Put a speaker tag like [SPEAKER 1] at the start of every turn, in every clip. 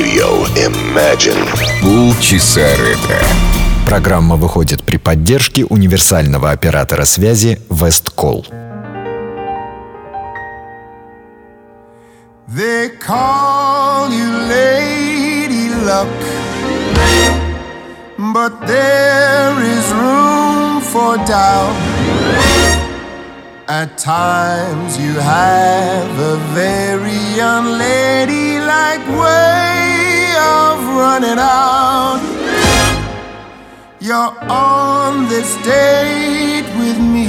[SPEAKER 1] Radio Imagine.
[SPEAKER 2] Полчаса ретро. Программа выходит при поддержке универсального оператора связи Весткол.
[SPEAKER 3] They call you Lady Luck But there is room for doubt At times you have a very unladylike way of running out. You're on this date with me.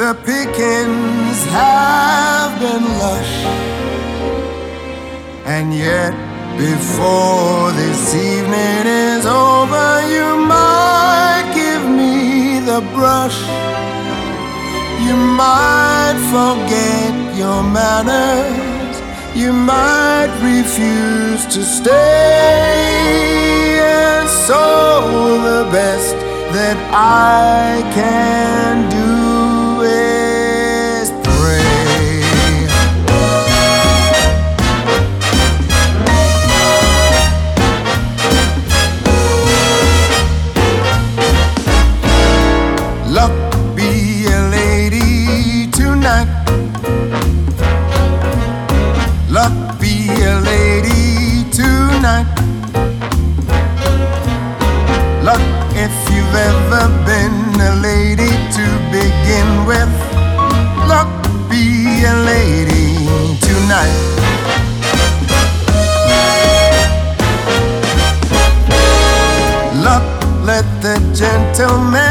[SPEAKER 3] The pickings have been lush, and yet before this evening is over, you might give me the brush. You might forget your manners you might refuse to stay. And so, the best that I can do. tell me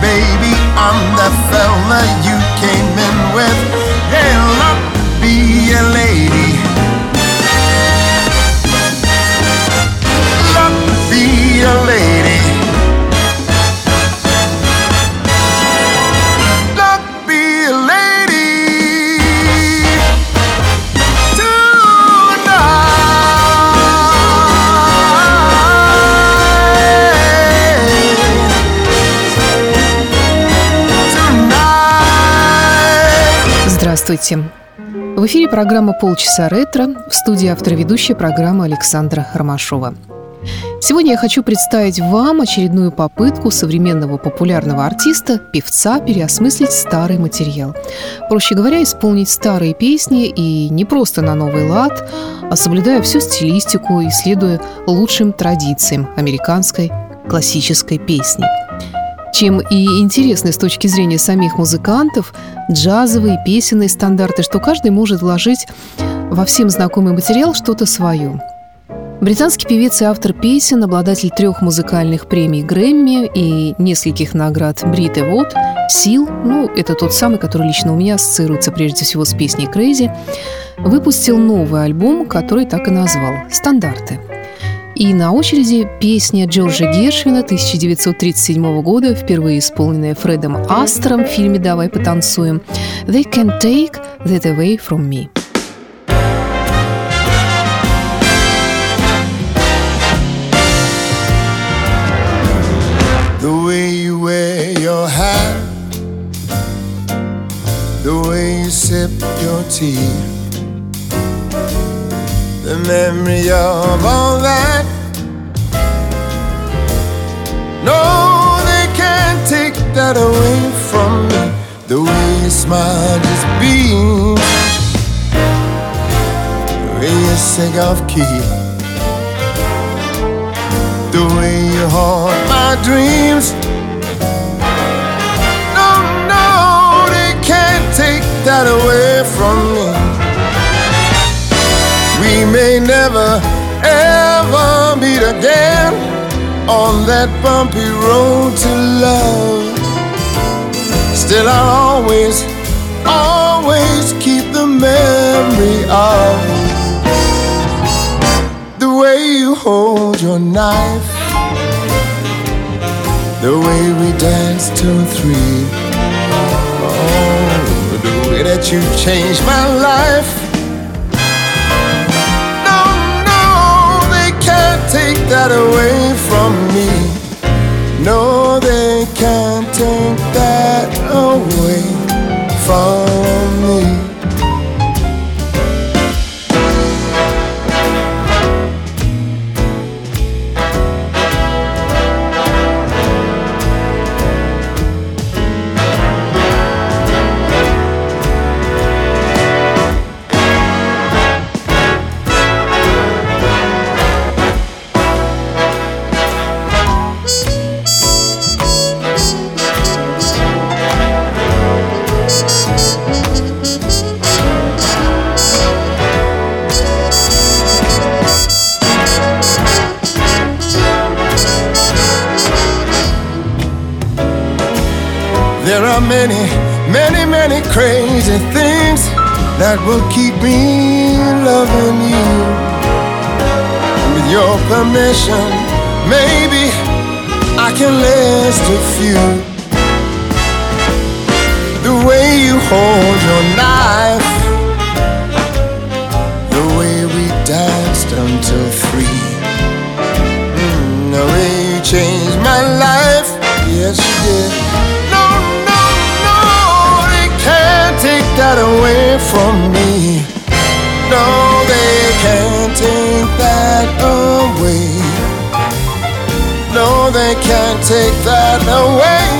[SPEAKER 3] baby, I'm that fella you came in with.
[SPEAKER 4] Здравствуйте! В эфире программа «Полчаса ретро» в студии автор ведущая программы Александра Ромашова. Сегодня я хочу представить вам очередную попытку современного популярного артиста, певца, переосмыслить старый материал. Проще говоря, исполнить старые песни и не просто на новый лад, а соблюдая всю стилистику и следуя лучшим традициям американской классической песни – чем и интересны с точки зрения самих музыкантов джазовые песенные стандарты, что каждый может вложить во всем знакомый материал что-то свое. Британский певец и автор песен, обладатель трех музыкальных премий Грэмми и нескольких наград Брит и Вот, Сил, ну, это тот самый, который лично у меня ассоциируется прежде всего с песней «Crazy», выпустил новый альбом, который так и назвал «Стандарты». И на очереди песня Джорджа Гершвина 1937 года, впервые исполненная Фредом Астером в фильме «Давай потанцуем» «They can take that away from me».
[SPEAKER 3] the way you sip your tea. Memory of all that. No, they can't take that away from me. The way you smile just beams. The way you sing off key. The way you haunt my dreams. No, no, they can't take that away from me. May never ever meet again on that bumpy road to love. Still, I'll always, always keep the memory of the way you hold your knife, the way we danced till three oh, way that you changed my life. That away from me. No, they can't take that away from they can't take that away.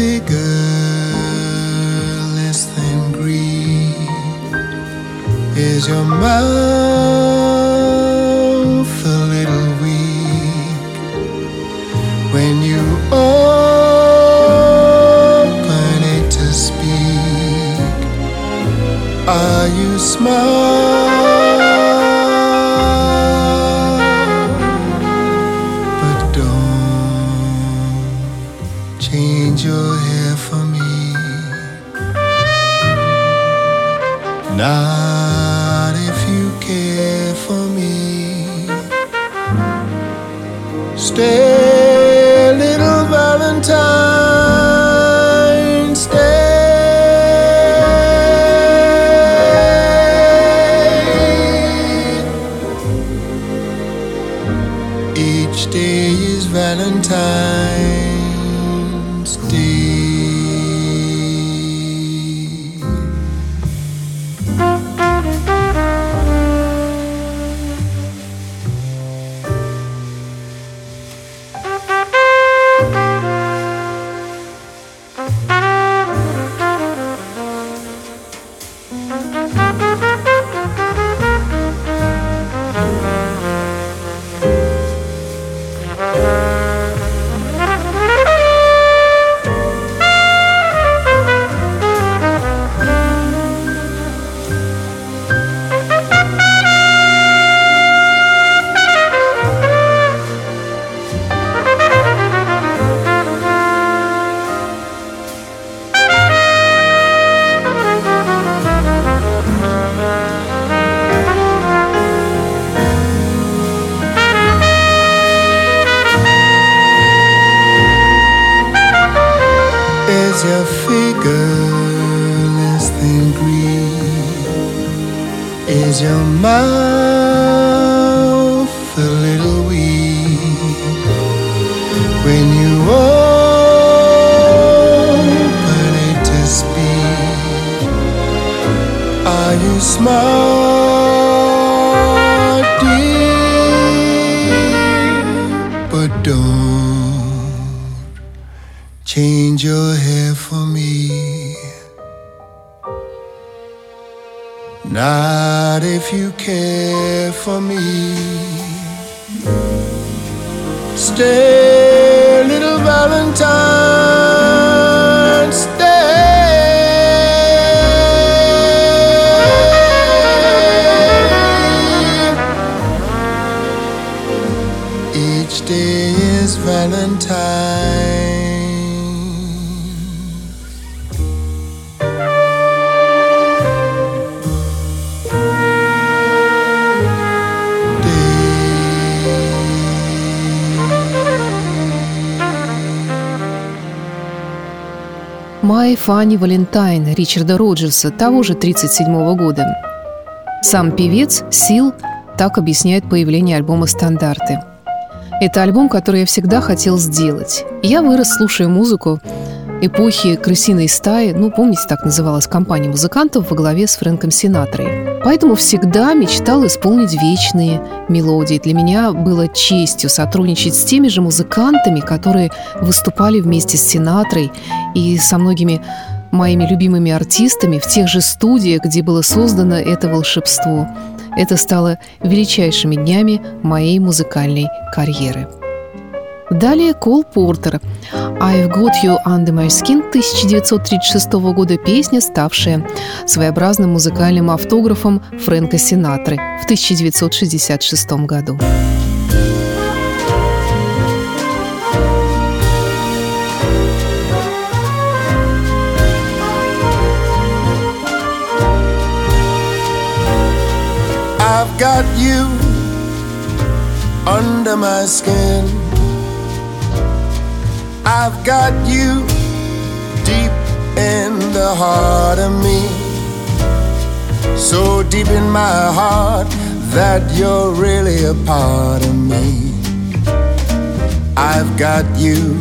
[SPEAKER 3] figure less than green? Is your mouth smart, dear? But don't change your hair for me. Not if you care for me. Stay, little Valentine,
[SPEAKER 4] «My Funny Valentine» Ричарда Роджерса, того же 1937 года. Сам певец Сил так объясняет появление альбома «Стандарты». Это альбом, который я всегда хотел сделать. Я вырос, слушая музыку эпохи «Крысиной стаи», ну, помните, так называлась компания музыкантов во главе с Фрэнком Синатрой. Поэтому всегда мечтал исполнить вечные мелодии. Для меня было честью сотрудничать с теми же музыкантами, которые выступали вместе с Синатрой и со многими моими любимыми артистами в тех же студиях, где было создано это волшебство. Это стало величайшими днями моей музыкальной карьеры. Далее Кол Портер «I've Got You Under My Skin» 1936 года песня, ставшая своеобразным музыкальным автографом Фрэнка Синатры в 1966 году.
[SPEAKER 3] I've got you under my skin. I've got you deep in the heart of me. So deep in my heart that you're really a part of me. I've got you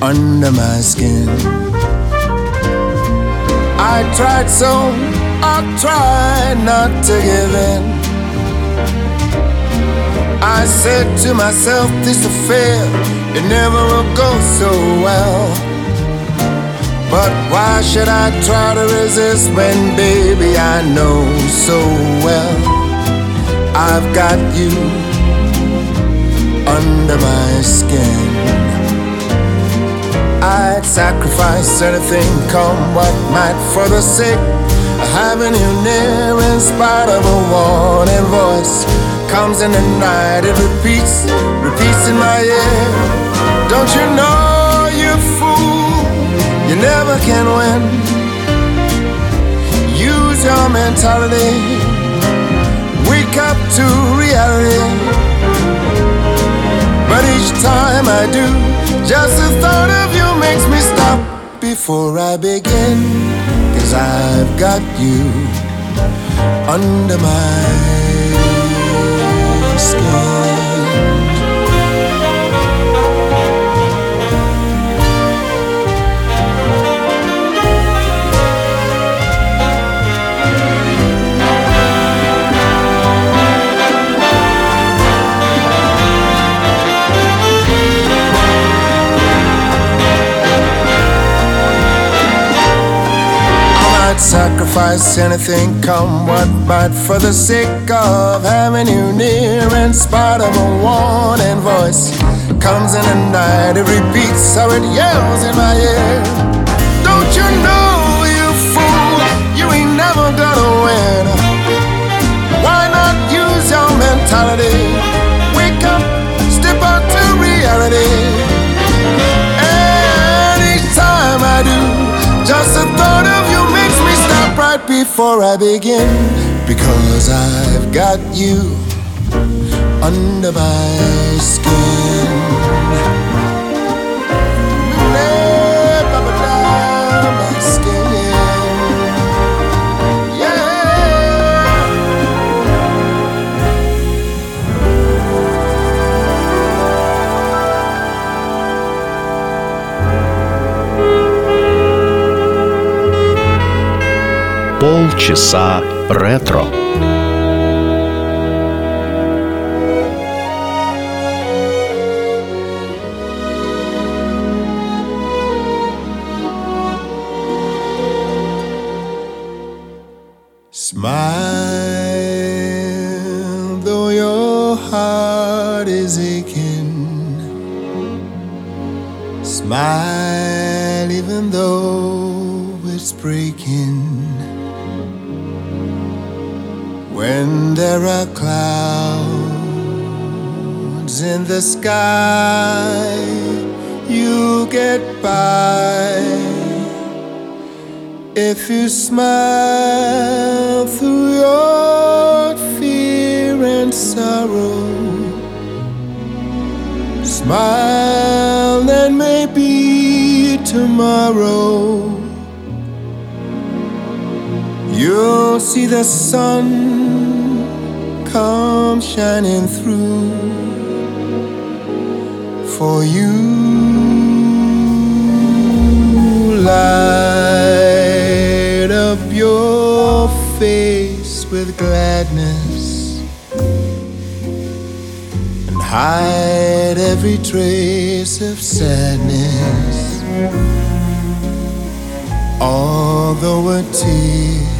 [SPEAKER 3] under my skin. I tried so, I tried not to give in. I said to myself, this affair, it never will go so well. But why should I try to resist when, baby, I know so well I've got you under my skin. I'd sacrifice anything, come what might, for the sake having you near. In spite of a warning voice, comes in the night, it repeats, repeats in my ear. Don't you know, you fool, you never can win. Use your mentality, wake up to reality. But each time I do, just the thought of you makes me stop before I begin. Cause I've got you under my sacrifice anything, come what might, for the sake of having you near. In spite of a warning voice, comes in the night, it repeats how it yells in my ear. Don't you know, you fool, you ain't never gonna win. Why not use your mentality? Wake up, step out to reality. Before I begin. Because I've got you under my skin.
[SPEAKER 5] Полчаса ретро.
[SPEAKER 3] Smile, though your heart is aching. Smile, even though there are clouds in the sky, you get by. If you smile through your fear and sorrow, smile and maybe tomorrow you'll see the sun come shining through for you. Light up your face with gladness and hide every trace of sadness. Although a tear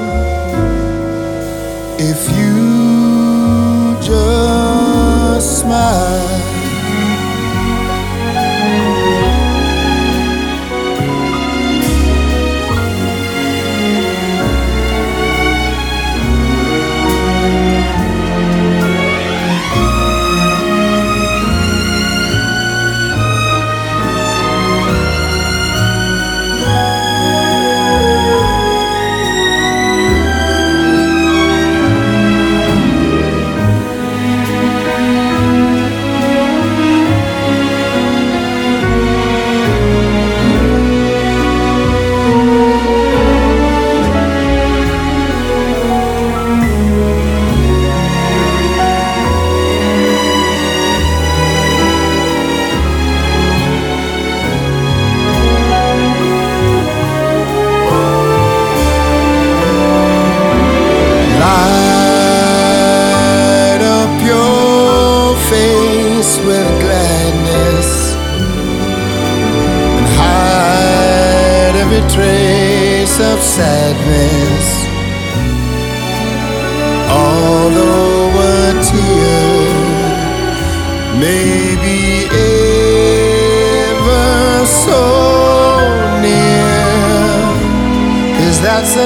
[SPEAKER 3] if you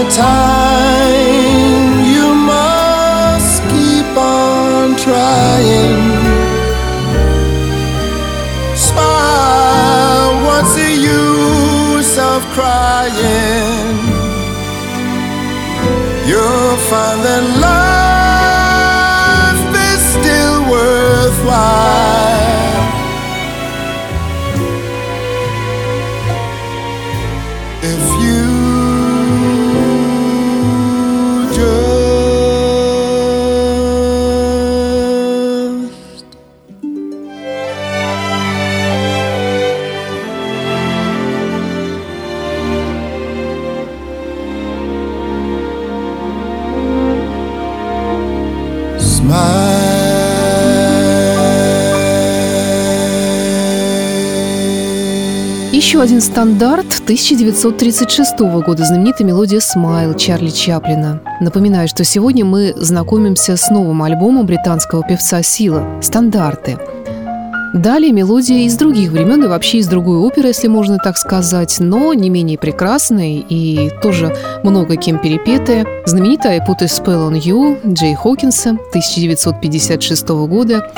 [SPEAKER 3] time
[SPEAKER 4] один стандарт 1936 года, знаменитая мелодия «Смайл» Чарли Чаплина. Напоминаю, что сегодня мы знакомимся с новым альбомом британского певца Сила «Стандарты». Далее мелодия из других времен и вообще из другой оперы, если можно так сказать, но не менее прекрасная и тоже много кем перепетая. Знаменитая «I put a spell on you» Джей Хокинса 1956 года.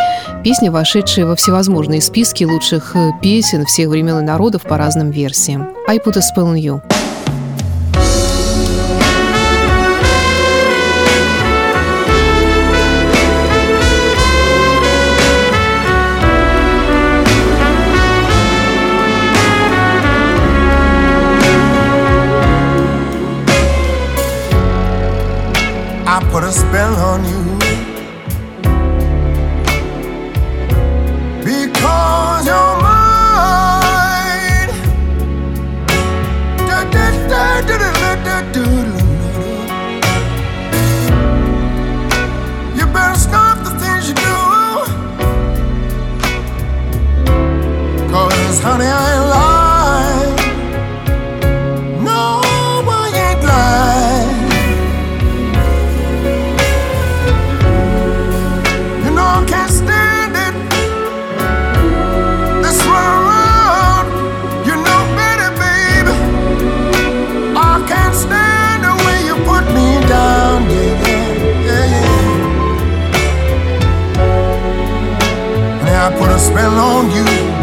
[SPEAKER 4] Песня, вошедшая во всевозможные списки лучших э, песен всех времен и народов по разным версиям. «I put a spell on you».
[SPEAKER 3] I put a spell on you.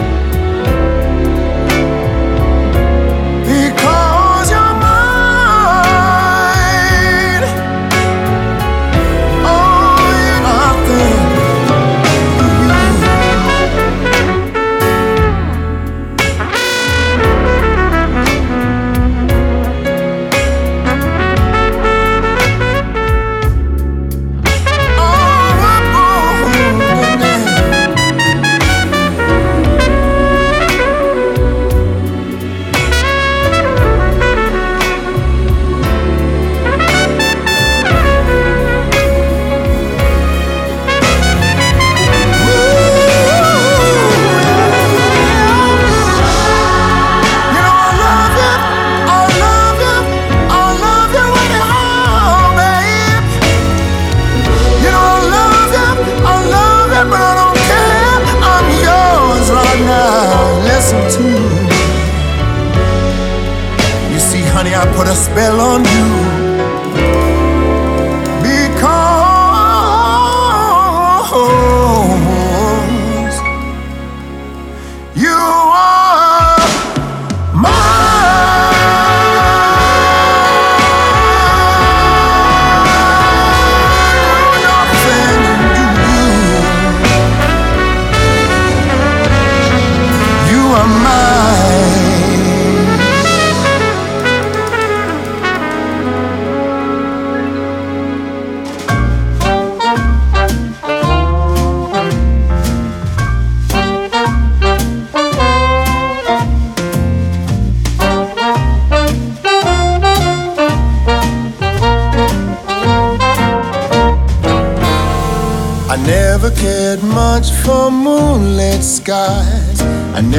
[SPEAKER 3] Put a spell on you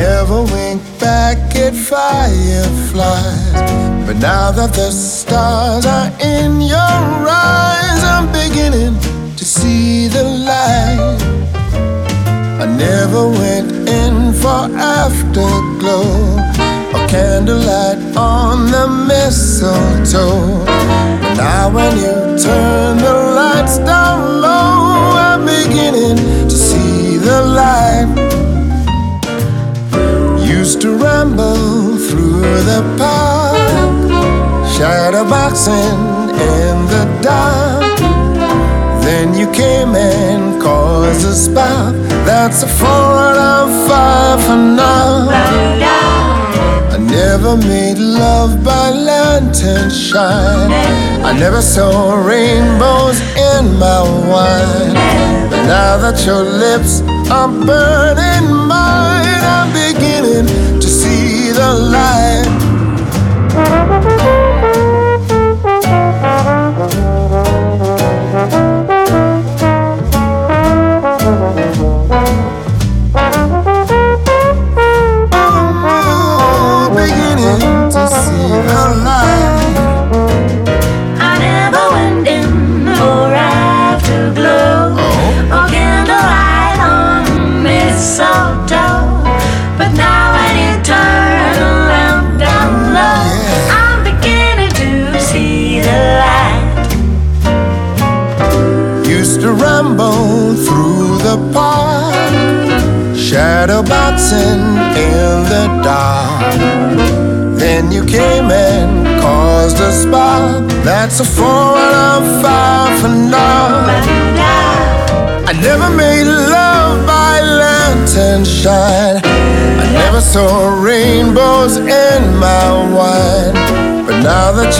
[SPEAKER 3] never wink back at fireflies. But now that the stars are in your eyes, I'm beginning to see the light. I never went in for afterglow or candlelight on the mistletoe. Now when you turn the lights down low, I'm beginning to see the light used to ramble through the park, shadow boxing in the dark. Then you came and caused a spark. That's a four out of five for now. I never made love by lantern shine. I never saw rainbows in my wine. But now that your lips are burning mine,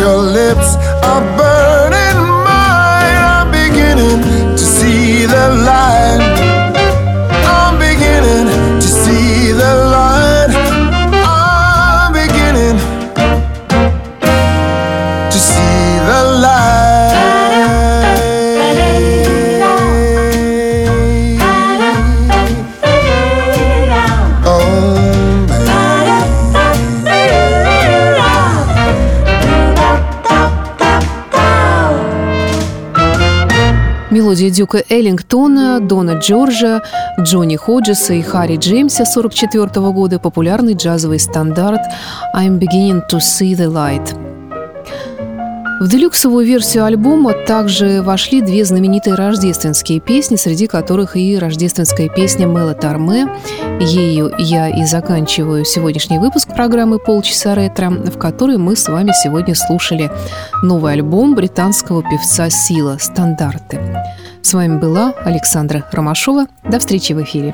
[SPEAKER 3] your lips
[SPEAKER 4] Дюка Эллингтона, Дона Джорджа, Джонни Ходжеса и Харри Джеймса 1944 года популярный джазовый стандарт «I'm beginning to see the light». В делюксовую версию альбома также вошли две знаменитые рождественские песни, среди которых и рождественская песня Мэла Тарме. Ею я и заканчиваю сегодняшний выпуск программы «Полчаса ретро», в которой мы с вами сегодня слушали новый альбом британского певца Сила «Стандарты». С вами была Александра Ромашова. До встречи в эфире.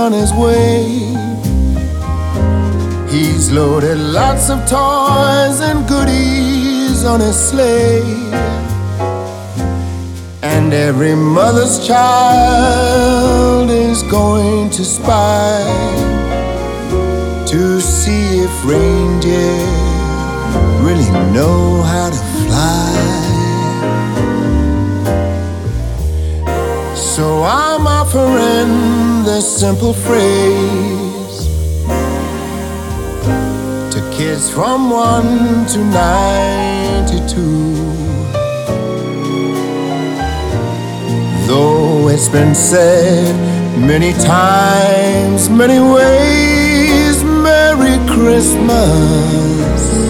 [SPEAKER 3] on his way. He's loaded lots of toys and goodies on his sleigh. And every mother's child is going to spy to see if reindeer really know how to fly. So I'm off offering this simple phrase to kids from 1 to 92. Though it's been said many times, many ways, Merry Christmas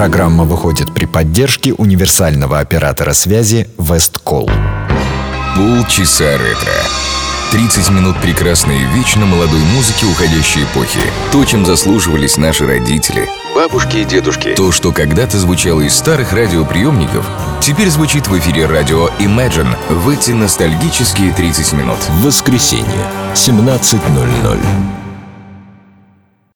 [SPEAKER 2] Программа выходит при поддержке универсального оператора связи Весткол.
[SPEAKER 6] Полчаса ретро. 30 минут прекрасной и вечно молодой музыки уходящей эпохи. То, чем заслуживались наши родители.
[SPEAKER 1] Бабушки и дедушки.
[SPEAKER 6] То, что когда-то звучало из старых радиоприемников, теперь звучит в эфире радио Imagine в эти ностальгические 30 минут.
[SPEAKER 5] Воскресенье, 17.00.